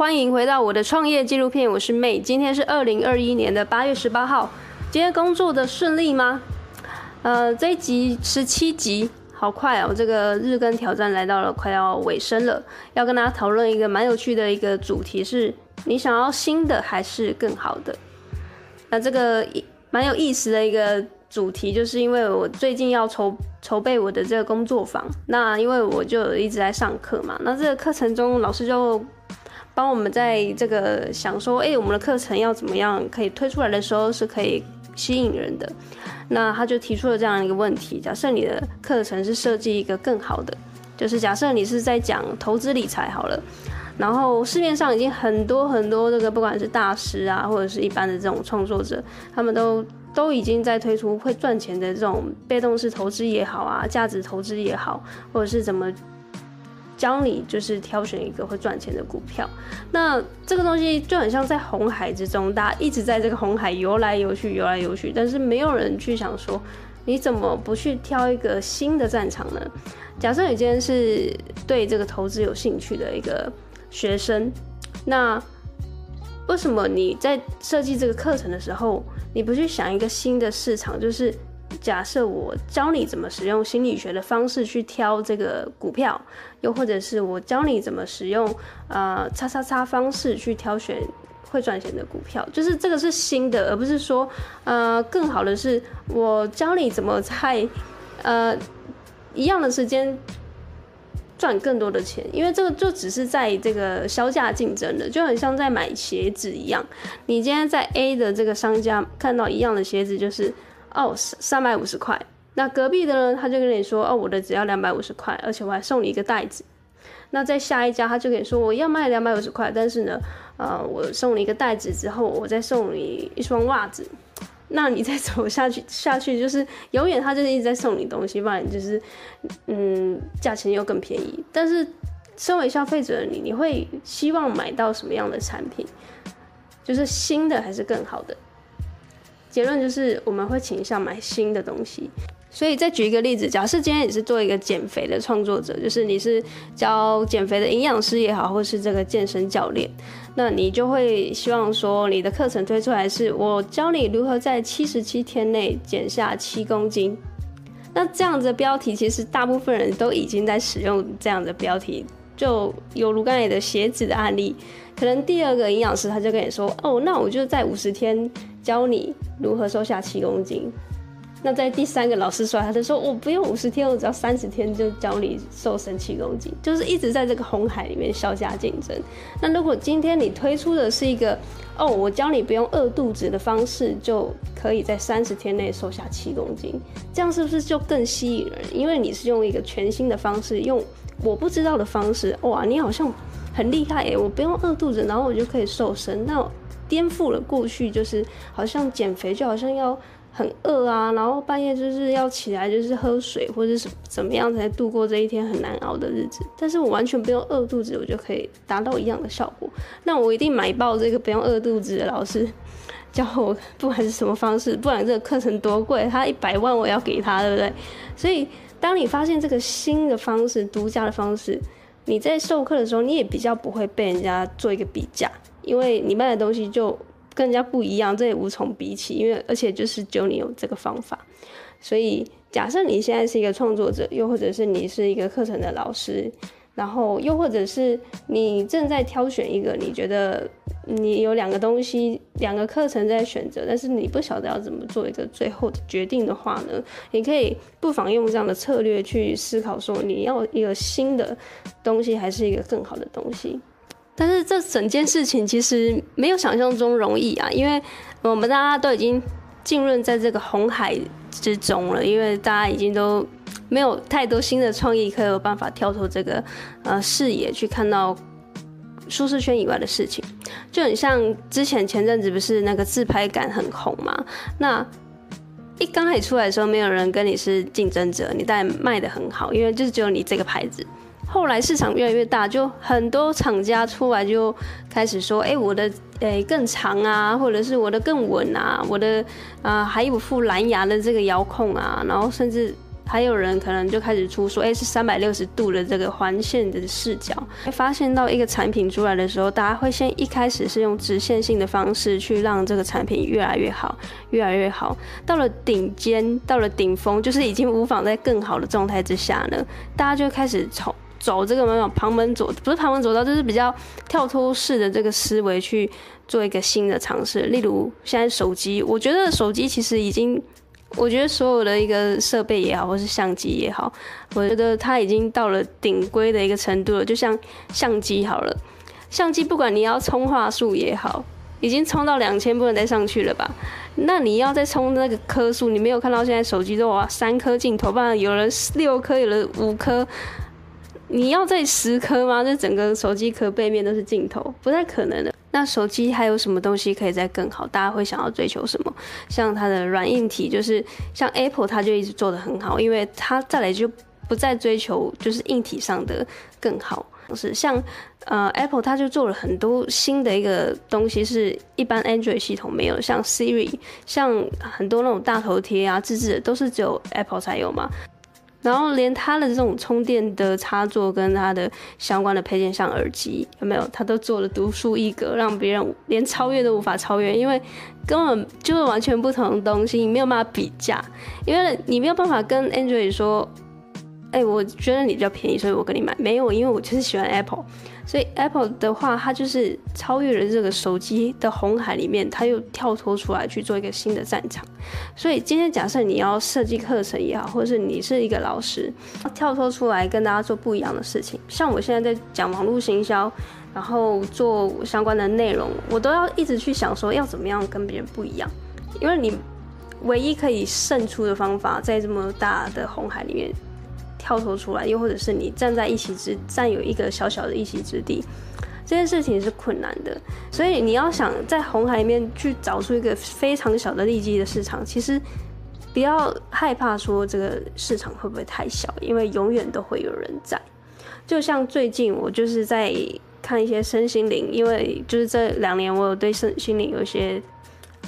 欢迎回到我的创业纪录片，我是妹。今天是二零二一年的八月十八号。今天工作的顺利吗？呃，这一集十七集，好快哦！这个日更挑战来到了快要尾声了，要跟大家讨论一个蛮有趣的一个主题是：你想要新的还是更好的？那这个蛮有意思的一个主题，就是因为我最近要筹筹备我的这个工作坊，那因为我就一直在上课嘛，那这个课程中老师就。帮我们在这个想说，哎、我们的课程要怎么样可以推出来的时候是可以吸引人的。那他就提出了这样一个问题：假设你的课程是设计一个更好的，就是假设你是在讲投资理财好了，然后市面上已经很多很多这个不管是大师啊，或者是一般的这种创作者，他们都都已经在推出会赚钱的这种被动式投资也好啊，价值投资也好，或者是怎么。教你就是挑选一个会赚钱的股票，那这个东西就很像在红海之中，大家一直在这个红海游来游去，游来游去，但是没有人去想说，你怎么不去挑一个新的战场呢？假设你今天是对这个投资有兴趣的一个学生，那为什么你在设计这个课程的时候，你不去想一个新的市场，就是？假设我教你怎么使用心理学的方式去挑这个股票，又或者是我教你怎么使用呃叉叉叉方式去挑选会赚钱的股票，就是这个是新的，而不是说呃更好的是我教你怎么在呃一样的时间赚更多的钱，因为这个就只是在这个削价竞争的，就很像在买鞋子一样，你今天在 A 的这个商家看到一样的鞋子就是。哦，三百五十块。那隔壁的呢？他就跟你说，哦，我的只要两百五十块，而且我还送你一个袋子。那在下一家，他就跟你说，我要卖两百五十块，但是呢，呃，我送你一个袋子之后，我再送你一双袜子。那你再走下去，下去就是永远他就是一直在送你东西，不然就是，嗯，价钱又更便宜。但是身为消费者的你，你会希望买到什么样的产品？就是新的还是更好的？结论就是我们会倾向买新的东西，所以再举一个例子，假设今天你是做一个减肥的创作者，就是你是教减肥的营养师也好，或是这个健身教练，那你就会希望说你的课程推出来是我教你如何在七十七天内减下七公斤。那这样子的标题，其实大部分人都已经在使用这样的标题，就有如刚才的鞋子的案例，可能第二个营养师他就跟你说，哦，那我就在五十天。教你如何瘦下七公斤。那在第三个老师说，他就说我不用五十天，我只要三十天就教你瘦身七公斤，就是一直在这个红海里面削价竞争。那如果今天你推出的是一个哦，我教你不用饿肚子的方式，就可以在三十天内瘦下七公斤，这样是不是就更吸引人？因为你是用一个全新的方式，用我不知道的方式，哇，你好像很厉害诶，我不用饿肚子，然后我就可以瘦身。那颠覆了过去，就是好像减肥就好像要很饿啊，然后半夜就是要起来就是喝水或者是怎么样才度过这一天很难熬的日子。但是我完全不用饿肚子，我就可以达到一样的效果。那我一定买爆这个不用饿肚子的老师教我，不管是什么方式，不管这个课程多贵，他一百万我要给他，对不对？所以当你发现这个新的方式、独家的方式，你在授课的时候，你也比较不会被人家做一个比价。因为你卖的东西就跟人家不一样，这也无从比起。因为而且就是只有你有这个方法，所以假设你现在是一个创作者，又或者是你是一个课程的老师，然后又或者是你正在挑选一个，你觉得你有两个东西、两个课程在选择，但是你不晓得要怎么做一个最后的决定的话呢？你可以不妨用这样的策略去思考，说你要一个新的东西，还是一个更好的东西。但是这整件事情其实没有想象中容易啊，因为我们大家都已经浸润在这个红海之中了，因为大家已经都没有太多新的创意可以有办法跳出这个呃视野去看到舒适圈以外的事情，就很像之前前阵子不是那个自拍杆很红嘛？那一刚开始出来的时候，没有人跟你是竞争者，你当然卖得很好，因为就是只有你这个牌子。后来市场越来越大，就很多厂家出来就开始说：“哎、我的诶、欸、更长啊，或者是我的更稳啊，我的啊、呃、还有副蓝牙的这个遥控啊，然后甚至还有人可能就开始出说，哎，是三百六十度的这个环线的视角。发现到一个产品出来的时候，大家会先一开始是用直线性的方式去让这个产品越来越好，越来越好。到了顶尖，到了顶峰，就是已经无法在更好的状态之下呢，大家就开始从走这个没有旁门左，不是旁门左道，就是比较跳脱式的这个思维去做一个新的尝试。例如现在手机，我觉得手机其实已经。我觉得所有的一个设备也好，或是相机也好，我觉得它已经到了顶规的一个程度了。就像相机好了，相机不管你要充画素也好，已经冲到两千不能再上去了吧？那你要再冲那个颗数，你没有看到现在手机都哇三颗镜头，不然有了六颗，有了五颗，你要在十颗吗？这整个手机壳背面都是镜头，不太可能的。那手机还有什么东西可以再更好？大家会想要追求什么？像它的软硬体，就是像 Apple，它就一直做得很好，因为它再来就不再追求就是硬体上的更好。是像呃 Apple，它就做了很多新的一个东西，是一般 Android 系统没有，像 Siri，像很多那种大头贴啊、自制的，都是只有 Apple 才有嘛。然后连它的这种充电的插座跟它的相关的配件，像耳机有没有？它都做了独树一格，让别人连超越都无法超越，因为根本就是完全不同的东西，你没有办法比价，因为你没有办法跟 Android 说。哎、我觉得你比较便宜，所以我跟你买。没有，因为我就是喜欢 Apple，所以 Apple 的话，它就是超越了这个手机的红海里面，它又跳脱出来去做一个新的战场。所以今天假设你要设计课程也好，或者是你是一个老师，跳脱出来跟大家做不一样的事情。像我现在在讲网络行销，然后做相关的内容，我都要一直去想说要怎么样跟别人不一样，因为你唯一可以胜出的方法，在这么大的红海里面。跳脱出来，又或者是你站在一席之占有一个小小的一席之地，这件事情是困难的。所以你要想在红海里面去找出一个非常小的利基的市场，其实不要害怕说这个市场会不会太小，因为永远都会有人在。就像最近我就是在看一些身心灵，因为就是这两年我有对身心灵有一些。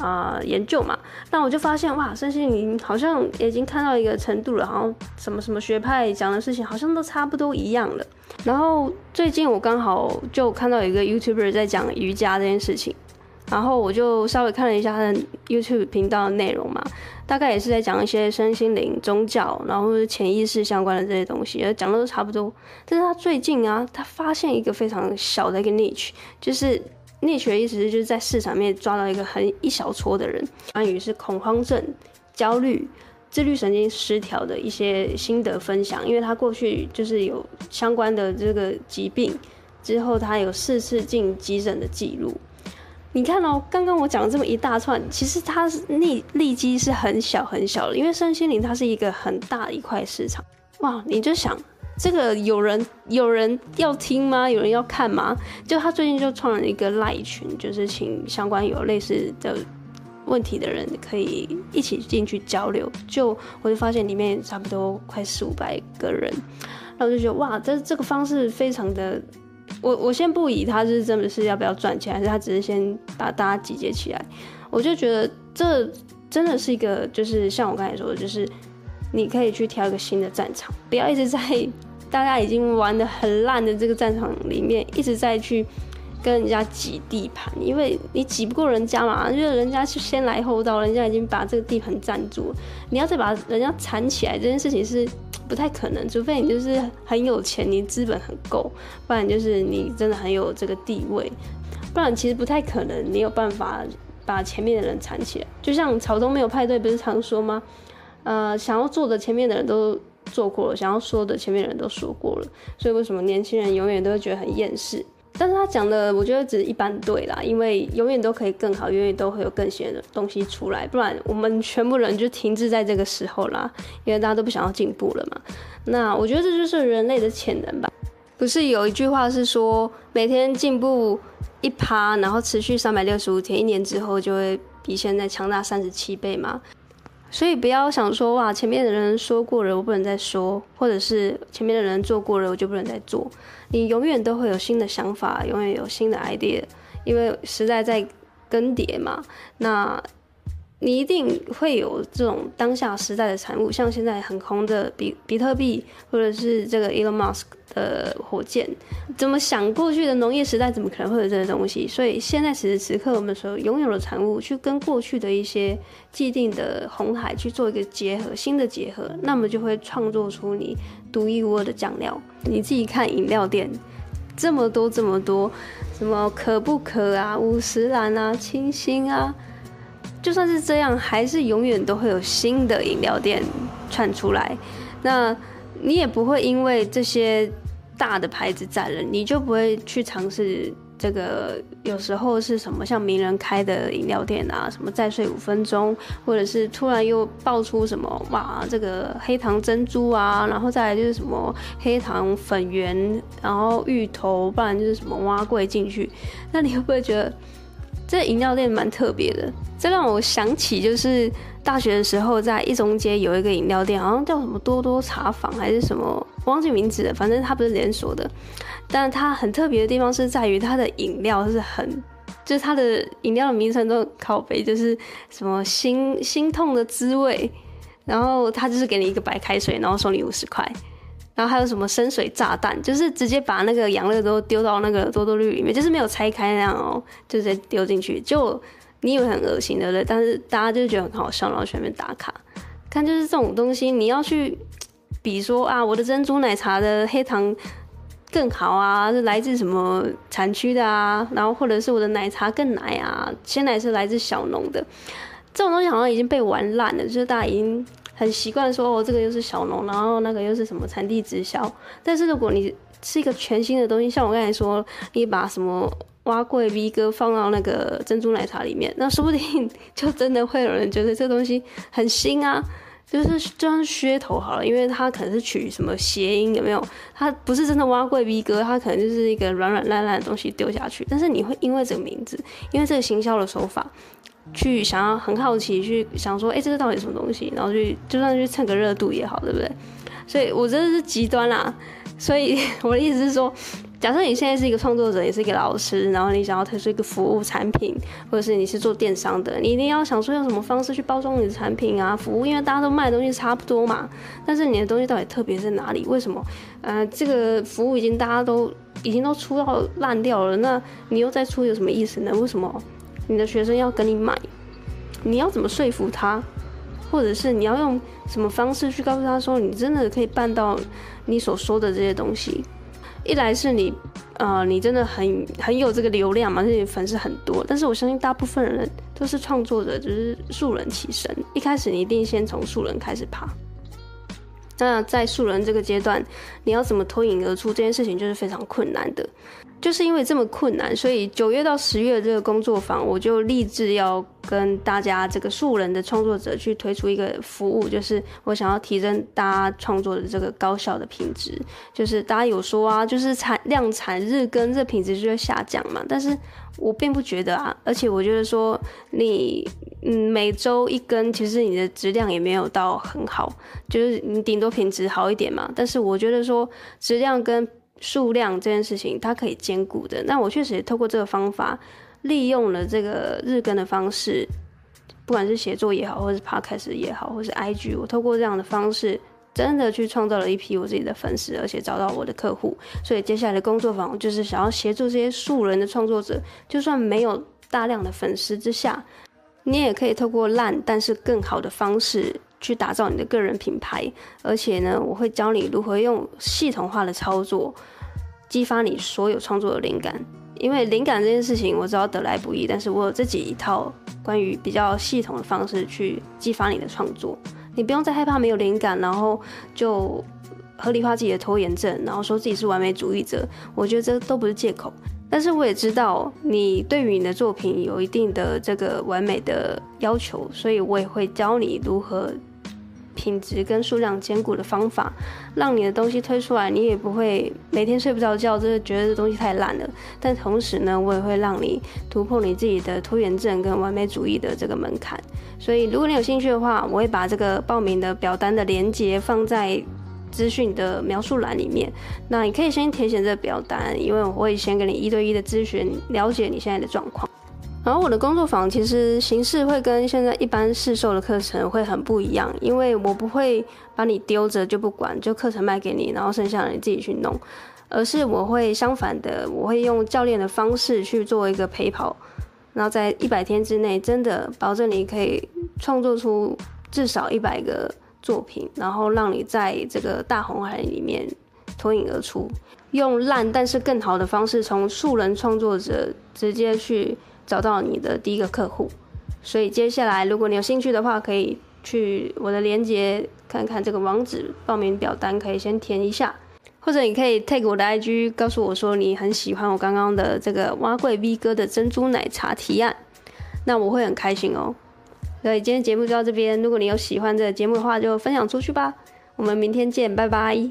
啊、研究嘛，那我就发现哇，身心灵好像已经看到一个程度了，好像什么什么学派讲的事情好像都差不多一样了。然后最近我刚好就看到一个 YouTuber 在讲瑜伽这件事情，然后我就稍微看了一下他的 YouTube 频道的内容嘛，大概也是在讲一些身心灵、宗教，然后潜意识相关的这些东西，讲的都差不多。但是他最近啊，他发现一个非常小的一个 niche，就是。Niche 的意思是就是在市场面抓到一个很一小撮的人，关于是恐慌症、焦虑、自律神经失调的一些心得分享。因为他过去就是有相关的这个疾病，之后他有四次进急诊的记录。你看哦，刚刚我讲了这么一大串，其实它利利基是很小很小的，因为身心灵它是一个很大的一块市场。哇，你就想。这个有人有人要听吗？有人要看吗？就他最近就创了一个赖群，就是请相关有类似的问题的人可以一起进去交流。就我就发现里面差不多快四五百个人，然后我就觉得哇，这这个方式非常的，我我先不以他是真的是要不要赚钱，还是他只是先把大家集结起来，我就觉得这真的是一个，就是像我刚才说的，就是你可以去挑一个新的战场，不要一直在。大家已经玩得很烂的这个战场里面，一直在去跟人家挤地盘，因为你挤不过人家嘛，因为人家是先来后到，人家已经把这个地盘占住了，你要再把人家缠起来，这件事情是不太可能，除非你就是很有钱，你资本很够，不然就是你真的很有这个地位，不然其实不太可能你有办法把前面的人缠起来。就像草东没有派对，不是常说吗？呃，想要做的前面的人都。做过了，想要说的前面的人都说过了，所以为什么年轻人永远都会觉得很厌世？但是他讲的，我觉得只是一般对啦，因为永远都可以更好，永远都会有更新的东西出来，不然我们全部人就停滞在这个时候啦，因为大家都不想要进步了嘛。那我觉得这就是人类的潜能吧。不是有一句话是说，每天进步一趴，然后持续三百六十五天，一年之后就会比现在强大三十七倍吗？所以不要想说哇，前面的人说过了，我不能再说，或者是前面的人做过了，我就不能再做。你永远都会有新的想法，永远有新的 idea，因为时代在更迭嘛。那你一定会有这种当下时代的产物，像现在很红的比比特币，或者是这个 Elon Musk 的火箭。怎么想过去的农业时代怎么可能会有这些东西？所以现在此时此刻，我们所拥有的产物，去跟过去的一些既定的红海去做一个结合，新的结合，那么就会创作出你独一无二的酱料。你自己看饮料店，这么多这么多，什么可不可啊、五十岚啊、清新啊。就算是这样，还是永远都会有新的饮料店窜出来。那你也不会因为这些大的牌子在了，你就不会去尝试这个。有时候是什么像名人开的饮料店啊，什么再睡五分钟，或者是突然又爆出什么哇，这个黑糖珍珠啊，然后再来就是什么黑糖粉圆，然后芋头，不然就是什么挖柜进去。那你会不会觉得？这饮料店蛮特别的，这让我想起就是大学的时候，在一中街有一个饮料店，好像叫什么多多茶坊还是什么，忘记名字了。反正它不是连锁的，但它很特别的地方是在于它的饮料是很，就是它的饮料的名称都靠北，就是什么心心痛的滋味，然后它就是给你一个白开水，然后送你五十块。然后还有什么深水炸弹，就是直接把那个养乐多丢到那个多多绿里面，就是没有拆开那样哦，就直接丢进去。就你以为很恶心对不对？但是大家就觉得很好笑，然后全面打卡。看就是这种东西，你要去比说啊，我的珍珠奶茶的黑糖更好啊，是来自什么产区的啊？然后或者是我的奶茶更奶啊，鲜奶是来自小农的。这种东西好像已经被玩烂了，就是大家已经。很习惯说哦，这个又是小农，然后那个又是什么产地直销。但是如果你是一个全新的东西，像我刚才说，你把什么挖贵 V 哥放到那个珍珠奶茶里面，那说不定就真的会有人觉得这东西很新啊，就是就像噱头好了，因为它可能是取什么谐音，有没有？它不是真的挖贵 V 哥，它可能就是一个软软烂烂的东西丢下去。但是你会因为这个名字，因为这个行销的手法。去想要很好奇，去想说，哎、这个到底什么东西？然后去就算去蹭个热度也好，对不对？所以我真的是极端啦。所以我的意思是说，假设你现在是一个创作者，也是一个老师，然后你想要推出一个服务产品，或者是你是做电商的，你一定要想说用什么方式去包装你的产品啊、服务，因为大家都卖的东西差不多嘛。但是你的东西到底特别在哪里？为什么？呃，这个服务已经大家都已经都出到烂掉了，那你又再出有什么意思呢？为什么？你的学生要跟你买，你要怎么说服他，或者是你要用什么方式去告诉他说，你真的可以办到你所说的这些东西？一来是你，呃，你真的很很有这个流量嘛，这些粉丝很多。但是我相信大部分人都是创作者，就是素人起身。一开始你一定先从素人开始爬。那在素人这个阶段，你要怎么脱颖而出？这件事情就是非常困难的。就是因为这么困难，所以九月到十月的这个工作坊，我就立志要跟大家这个素人的创作者去推出一个服务，就是我想要提升大家创作的这个高效的品质。就是大家有说啊，就是产量产日更，这品质就会下降嘛。但是我并不觉得啊，而且我觉得说你嗯每周一更，其实你的质量也没有到很好，就是你顶多品质好一点嘛。但是我觉得说质量跟数量这件事情，它可以兼顾的。那我确实也透过这个方法，利用了这个日更的方式，不管是写作也好，或是 podcast 也好，或是 IG，我透过这样的方式，真的去创造了一批我自己的粉丝，而且找到我的客户。所以接下来的工作坊，就是想要协助这些素人的创作者，就算没有大量的粉丝之下，你也可以透过烂但是更好的方式。去打造你的个人品牌，而且呢，我会教你如何用系统化的操作，激发你所有创作的灵感。因为灵感这件事情，我知道得来不易，但是我有自己一套关于比较系统的方式去激发你的创作。你不用再害怕没有灵感，然后就合理化自己的拖延症，然后说自己是完美主义者。我觉得这都不是借口。但是我也知道你对于你的作品有一定的这个完美的要求，所以我也会教你如何。品质跟数量兼顾的方法，让你的东西推出来，你也不会每天睡不着觉，就是觉得这东西太烂了。但同时呢，我也会让你突破你自己的拖延症跟完美主义的这个门槛。所以，如果你有兴趣的话，我会把这个报名的表单的链接放在资讯的描述栏里面。那你可以先填写这个表单，因为我会先给你一对一的咨询，了解你现在的状况。然后我的工作坊其实形式会跟现在一般市售的课程会很不一样，因为我不会把你丢着就不管，就课程卖给你，然后剩下的你自己去弄，而是我会相反的，我会用教练的方式去做一个陪跑，然后在一百天之内，真的保证你可以创作出至少一百个作品，然后让你在这个大红海里面脱颖而出，用烂但是更好的方式，从素人创作者直接去。找到你的第一个客户，所以接下来如果你有兴趣的话，可以去我的链接看看这个网址，报名表单可以先填一下，或者你可以 take 我的 IG，告诉我说你很喜欢我刚刚的这个碗粿 V 哥的珍珠奶茶提案，那我会很开心哦。所以今天节目就到这边，如果你有喜欢这个节目的话，就分享出去吧。我们明天见，拜拜。